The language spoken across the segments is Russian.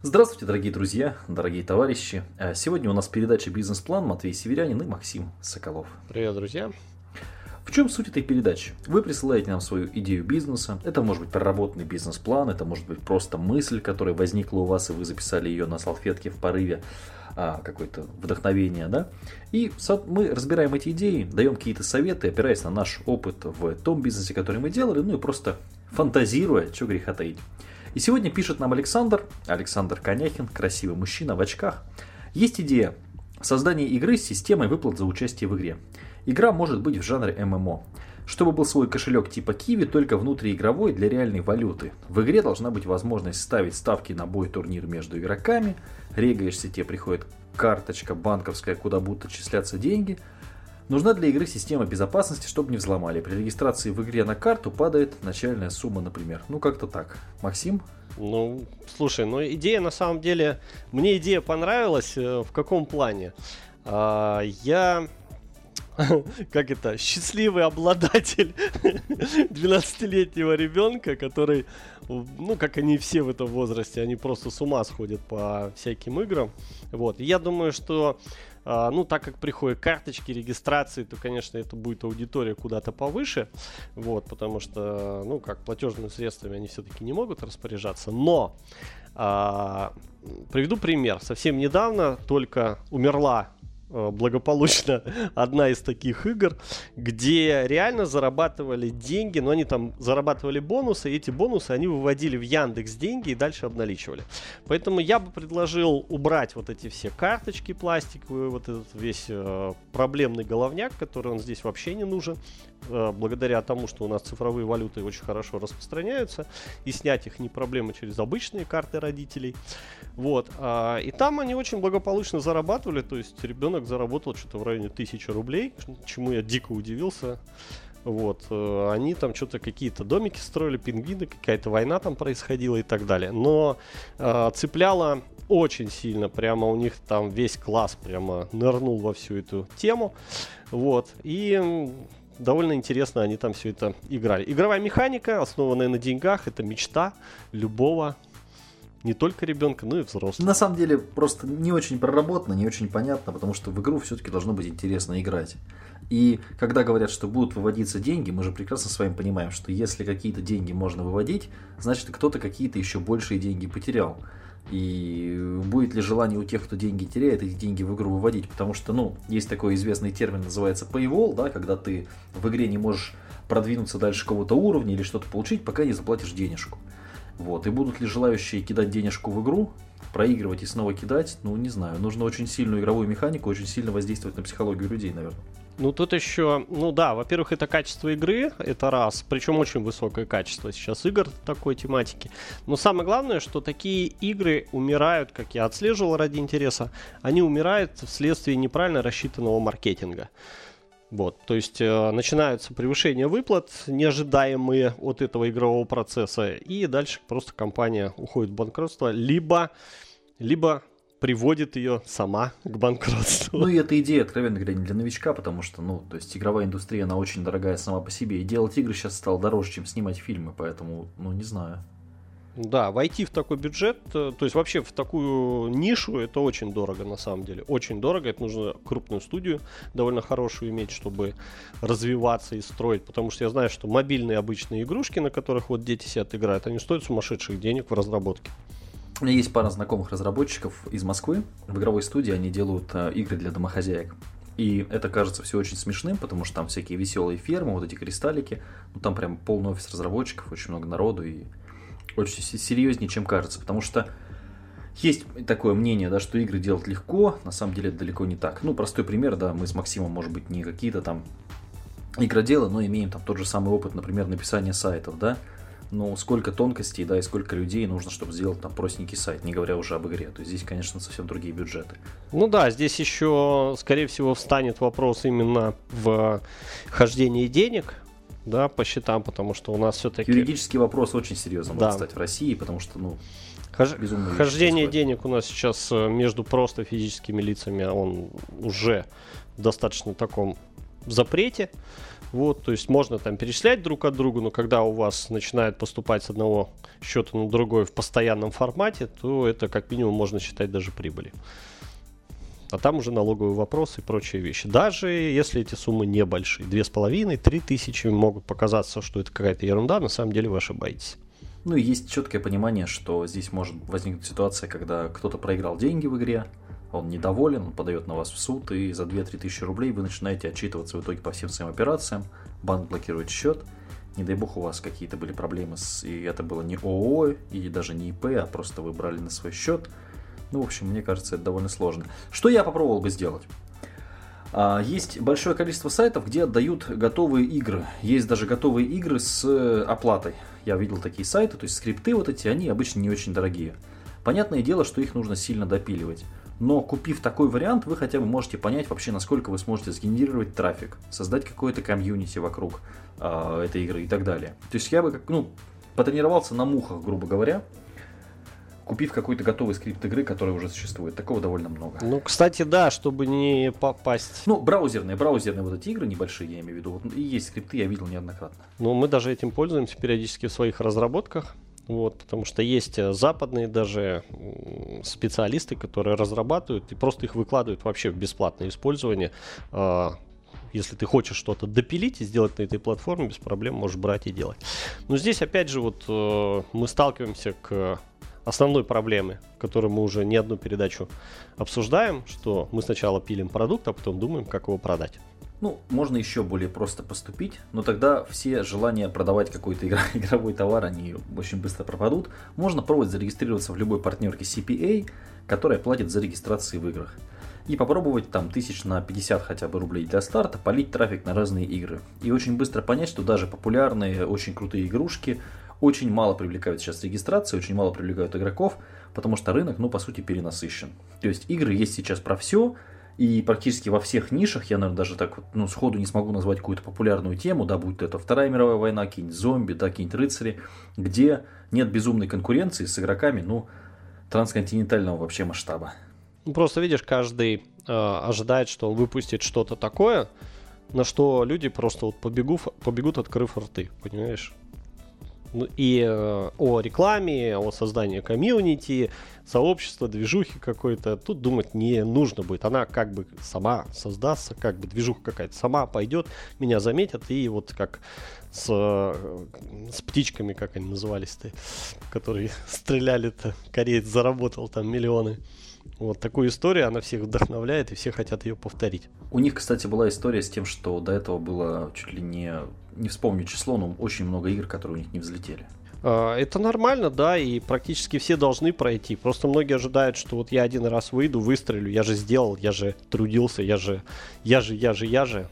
Здравствуйте, дорогие друзья, дорогие товарищи. Э, сегодня у нас передача «Бизнес-план» Матвей Северянин и Максим Соколов. Привет, друзья. В чем суть этой передачи? Вы присылаете нам свою идею бизнеса. Это может быть проработанный бизнес-план, это может быть просто мысль, которая возникла у вас, и вы записали ее на салфетке в порыве а, какое-то вдохновение, да? И мы разбираем эти идеи, даем какие-то советы, опираясь на наш опыт в том бизнесе, который мы делали, ну и просто фантазируя, что греха таить. И сегодня пишет нам Александр, Александр Коняхин, красивый мужчина в очках. Есть идея создания игры с системой выплат за участие в игре. Игра может быть в жанре ММО. Чтобы был свой кошелек типа Киви, только внутриигровой для реальной валюты. В игре должна быть возможность ставить ставки на бой турнир между игроками. Регаешься, тебе приходит карточка банковская, куда будут отчисляться деньги – Нужна для игры система безопасности, чтобы не взломали. При регистрации в игре на карту падает начальная сумма, например. Ну, как-то так. Максим? Ну, слушай, ну идея на самом деле... Мне идея понравилась. Э, в каком плане? А, я как это, счастливый обладатель 12-летнего ребенка, который, ну, как они все в этом возрасте, они просто с ума сходят по всяким играм. Вот. Я думаю, что а, ну, так как приходят карточки, регистрации, то, конечно, это будет аудитория куда-то повыше, вот, потому что, ну, как платежными средствами они все-таки не могут распоряжаться, но а, приведу пример. Совсем недавно только умерла благополучно одна из таких игр, где реально зарабатывали деньги, но они там зарабатывали бонусы, и эти бонусы они выводили в Яндекс деньги и дальше обналичивали. Поэтому я бы предложил убрать вот эти все карточки пластиковые, вот этот весь э, проблемный головняк, который он здесь вообще не нужен, э, благодаря тому, что у нас цифровые валюты очень хорошо распространяются, и снять их не проблема через обычные карты родителей. Вот. А, и там они очень благополучно зарабатывали, то есть ребенок заработал что-то в районе тысячи рублей, чему я дико удивился. Вот, э, они там что-то какие-то домики строили, пингвины, какая-то война там происходила и так далее. Но э, цепляло очень сильно, прямо у них там весь класс прямо нырнул во всю эту тему. Вот, и довольно интересно они там все это играли. Игровая механика, основанная на деньгах, это мечта любого не только ребенка, но и взрослого. На самом деле просто не очень проработано, не очень понятно, потому что в игру все-таки должно быть интересно играть. И когда говорят, что будут выводиться деньги, мы же прекрасно с вами понимаем, что если какие-то деньги можно выводить, значит кто-то какие-то еще большие деньги потерял. И будет ли желание у тех, кто деньги теряет, эти деньги в игру выводить? Потому что, ну, есть такой известный термин, называется paywall, да, когда ты в игре не можешь продвинуться дальше какого-то уровня или что-то получить, пока не заплатишь денежку. Вот. И будут ли желающие кидать денежку в игру, проигрывать и снова кидать, ну, не знаю. Нужно очень сильную игровую механику, очень сильно воздействовать на психологию людей, наверное. Ну, тут еще, ну да, во-первых, это качество игры, это раз, причем очень высокое качество сейчас игр такой тематики. Но самое главное, что такие игры умирают, как я отслеживал ради интереса, они умирают вследствие неправильно рассчитанного маркетинга. Вот, то есть э, начинаются превышения выплат, неожидаемые от этого игрового процесса, и дальше просто компания уходит в банкротство, либо, либо приводит ее сама к банкротству. Ну и эта идея, откровенно говоря, не для новичка, потому что, ну, то есть игровая индустрия, она очень дорогая сама по себе, и делать игры сейчас стало дороже, чем снимать фильмы, поэтому, ну, не знаю. Да, войти в такой бюджет, э, то есть вообще в такую нишу, это очень дорого на самом деле. Очень дорого, это нужно крупную студию довольно хорошую иметь, чтобы развиваться и строить. Потому что я знаю, что мобильные обычные игрушки, на которых вот дети сидят играют, они стоят сумасшедших денег в разработке. У меня есть пара знакомых разработчиков из Москвы. В игровой студии они делают э, игры для домохозяек. И это кажется все очень смешным, потому что там всякие веселые фермы, вот эти кристаллики. Ну там прям полный офис разработчиков, очень много народу и очень серьезнее, чем кажется, потому что есть такое мнение, да, что игры делать легко, на самом деле это далеко не так. Ну, простой пример, да, мы с Максимом, может быть, не какие-то там игроделы, но имеем там тот же самый опыт, например, написания сайтов, да, но сколько тонкостей, да, и сколько людей нужно, чтобы сделать там простенький сайт, не говоря уже об игре. То есть здесь, конечно, совсем другие бюджеты. Ну да, здесь еще, скорее всего, встанет вопрос именно в хождении денег, да, по счетам, потому что у нас все-таки... Юридический вопрос очень серьезно да. может стать в России, потому что, ну, Хож... Хождение денег у нас сейчас э, между просто физическими лицами, он уже в достаточно таком запрете. Вот, то есть можно там перечислять друг от друга, но когда у вас начинает поступать с одного счета на другой в постоянном формате, то это как минимум можно считать даже прибыли. А там уже налоговые вопросы и прочие вещи. Даже если эти суммы небольшие, две с половиной, три тысячи могут показаться, что это какая-то ерунда, на самом деле вы ошибаетесь. Ну и есть четкое понимание, что здесь может возникнуть ситуация, когда кто-то проиграл деньги в игре, он недоволен, он подает на вас в суд, и за 2-3 тысячи рублей вы начинаете отчитываться в итоге по всем своим операциям, банк блокирует счет, не дай бог у вас какие-то были проблемы, с, и это было не ООО, и даже не ИП, а просто вы брали на свой счет. Ну, в общем, мне кажется, это довольно сложно. Что я попробовал бы сделать? А, есть большое количество сайтов, где отдают готовые игры. Есть даже готовые игры с оплатой. Я видел такие сайты, то есть скрипты вот эти, они обычно не очень дорогие. Понятное дело, что их нужно сильно допиливать. Но купив такой вариант, вы хотя бы можете понять вообще, насколько вы сможете сгенерировать трафик, создать какое-то комьюнити вокруг э, этой игры и так далее. То есть я бы как, ну, потренировался на мухах, грубо говоря, купив какой-то готовый скрипт игры, который уже существует. Такого довольно много. Ну, кстати, да, чтобы не попасть. Ну, браузерные, браузерные вот эти игры небольшие, я имею в виду. Вот, и есть скрипты, я видел неоднократно. Ну, мы даже этим пользуемся периодически в своих разработках. Вот, потому что есть э, западные даже специалисты, которые разрабатывают и просто их выкладывают вообще в бесплатное использование. А, если ты хочешь что-то допилить и сделать на этой платформе, без проблем можешь брать и делать. Но здесь, опять же, вот э, мы сталкиваемся к основной проблемы, которую мы уже не одну передачу обсуждаем, что мы сначала пилим продукт, а потом думаем, как его продать. Ну, можно еще более просто поступить, но тогда все желания продавать какой-то игровой товар, они очень быстро пропадут. Можно пробовать зарегистрироваться в любой партнерке CPA, которая платит за регистрацию в играх. И попробовать там тысяч на 50 хотя бы рублей для старта, полить трафик на разные игры. И очень быстро понять, что даже популярные, очень крутые игрушки очень мало привлекают сейчас регистрации, очень мало привлекают игроков, потому что рынок, ну, по сути, перенасыщен. То есть игры есть сейчас про все, и практически во всех нишах, я, наверное, даже так вот, ну, сходу не смогу назвать какую-то популярную тему, да, будь то это Вторая мировая война, какие-нибудь зомби, да, какие-нибудь рыцари, где нет безумной конкуренции с игроками, ну, трансконтинентального вообще масштаба. Ну, просто видишь, каждый э, ожидает, что он выпустит что-то такое, на что люди просто вот побегут, побегут открыв рты, понимаешь? Ну, и э, о рекламе, о создании комьюнити, сообщества, движухи какой-то. Тут думать не нужно будет. Она как бы сама создастся, как бы движуха какая-то сама пойдет, меня заметят, и вот как с, э, с птичками, как они назывались-то, которые стреляли-то, кореец заработал там миллионы. Вот такую историю, она всех вдохновляет, и все хотят ее повторить. У них, кстати, была история с тем, что до этого было чуть ли не, не вспомню число, но очень много игр, которые у них не взлетели. А, это нормально, да, и практически все должны пройти. Просто многие ожидают, что вот я один раз выйду, выстрелю, я же сделал, я же трудился, я же, я же, я же, я же.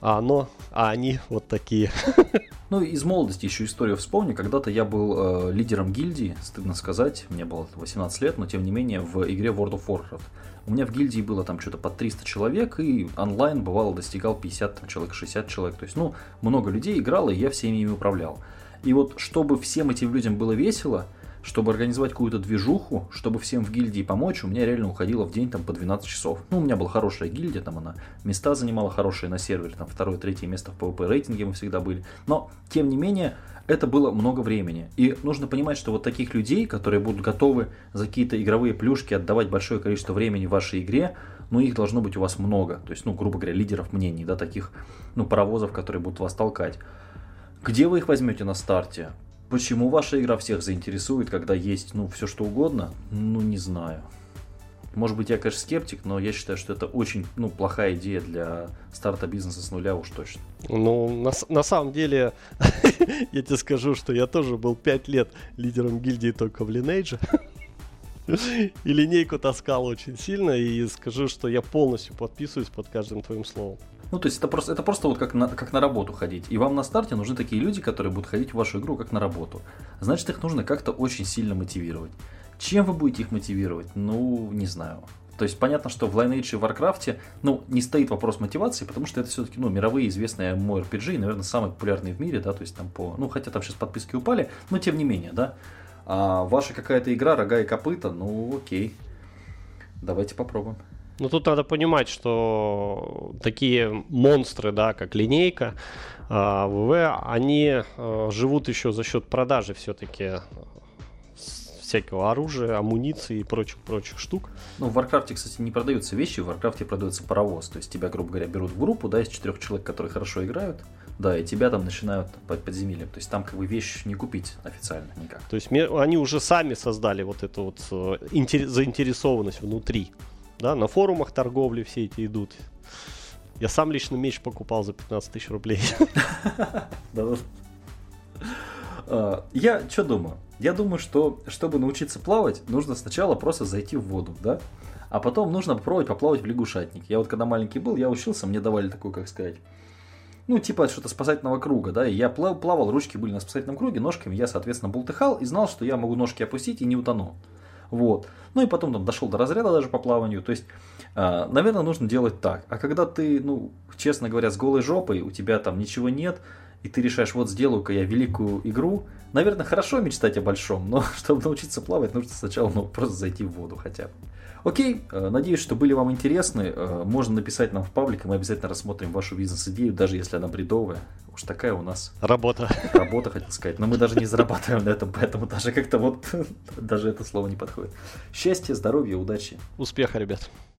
А оно, а они вот такие. Ну, из молодости еще историю вспомню. Когда-то я был э, лидером гильдии, стыдно сказать, мне было 18 лет, но тем не менее в игре World of Warcraft. У меня в гильдии было там что-то под 300 человек, и онлайн бывало достигал 50 там, человек, 60 человек. То есть, ну, много людей играло, и я всеми ими управлял. И вот, чтобы всем этим людям было весело, чтобы организовать какую-то движуху, чтобы всем в гильдии помочь, у меня реально уходило в день там по 12 часов. Ну, у меня была хорошая гильдия, там она места занимала хорошие на сервере, там второе, третье место в PvP рейтинге мы всегда были. Но, тем не менее, это было много времени. И нужно понимать, что вот таких людей, которые будут готовы за какие-то игровые плюшки отдавать большое количество времени в вашей игре, ну, их должно быть у вас много. То есть, ну, грубо говоря, лидеров мнений, да, таких, ну, паровозов, которые будут вас толкать. Где вы их возьмете на старте? Почему ваша игра всех заинтересует, когда есть, ну, все что угодно? Ну, не знаю. Может быть, я, конечно, скептик, но я считаю, что это очень ну, плохая идея для старта бизнеса с нуля уж точно. Ну, на, на самом деле, я тебе скажу, что я тоже был 5 лет лидером гильдии только в Lineage. И линейку таскал очень сильно, и скажу, что я полностью подписываюсь под каждым твоим словом. Ну, то есть это просто, это просто вот как на, как на работу ходить. И вам на старте нужны такие люди, которые будут ходить в вашу игру как на работу. Значит, их нужно как-то очень сильно мотивировать. Чем вы будете их мотивировать? Ну, не знаю. То есть понятно, что в Lineage и Warcraft, ну, не стоит вопрос мотивации, потому что это все-таки, ну, мировые известные MMORPG, наверное, самые популярные в мире, да, то есть там по, ну, хотя там сейчас подписки упали, но тем не менее, да. А ваша какая-то игра, рога и копыта, ну, окей. Давайте попробуем. Ну тут надо понимать, что такие монстры, да, как линейка, а, ВВ, они э, живут еще за счет продажи все-таки всякого оружия, амуниции и прочих-прочих штук. Ну, в Варкрафте, кстати, не продаются вещи, в Варкрафте продается паровоз. То есть тебя, грубо говоря, берут в группу, да, из четырех человек, которые хорошо играют, да, и тебя там начинают под подземельем. То есть там как бы вещь не купить официально никак. То есть они уже сами создали вот эту вот э, заинтересованность внутри. Да, на форумах торговли все эти идут. Я сам лично меч покупал за 15 тысяч рублей. А, я что думаю? Я думаю, что чтобы научиться плавать, нужно сначала просто зайти в воду, да? А потом нужно попробовать поплавать в лягушатник. Я вот когда маленький был, я учился, мне давали такую, как сказать, ну, типа что-то спасательного круга, да, и я плавал, ручки были на спасательном круге, ножками я, соответственно, бултыхал и знал, что я могу ножки опустить и не утону. Вот. Ну и потом там дошел до разряда даже по плаванию. То есть, э, наверное, нужно делать так. А когда ты, ну, честно говоря, с голой жопой, у тебя там ничего нет, и ты решаешь, вот сделаю-ка я великую игру, наверное, хорошо мечтать о большом, но чтобы научиться плавать, нужно сначала ну, просто зайти в воду хотя бы. Окей, э, надеюсь, что были вам интересны. Э, можно написать нам в паблик, и мы обязательно рассмотрим вашу бизнес-идею, даже если она бредовая. Уж такая у нас... Работа. Работа, хотел сказать. Но мы даже не зарабатываем на этом, поэтому даже как-то вот... даже это слово не подходит. Счастья, здоровья, удачи. Успеха, ребят.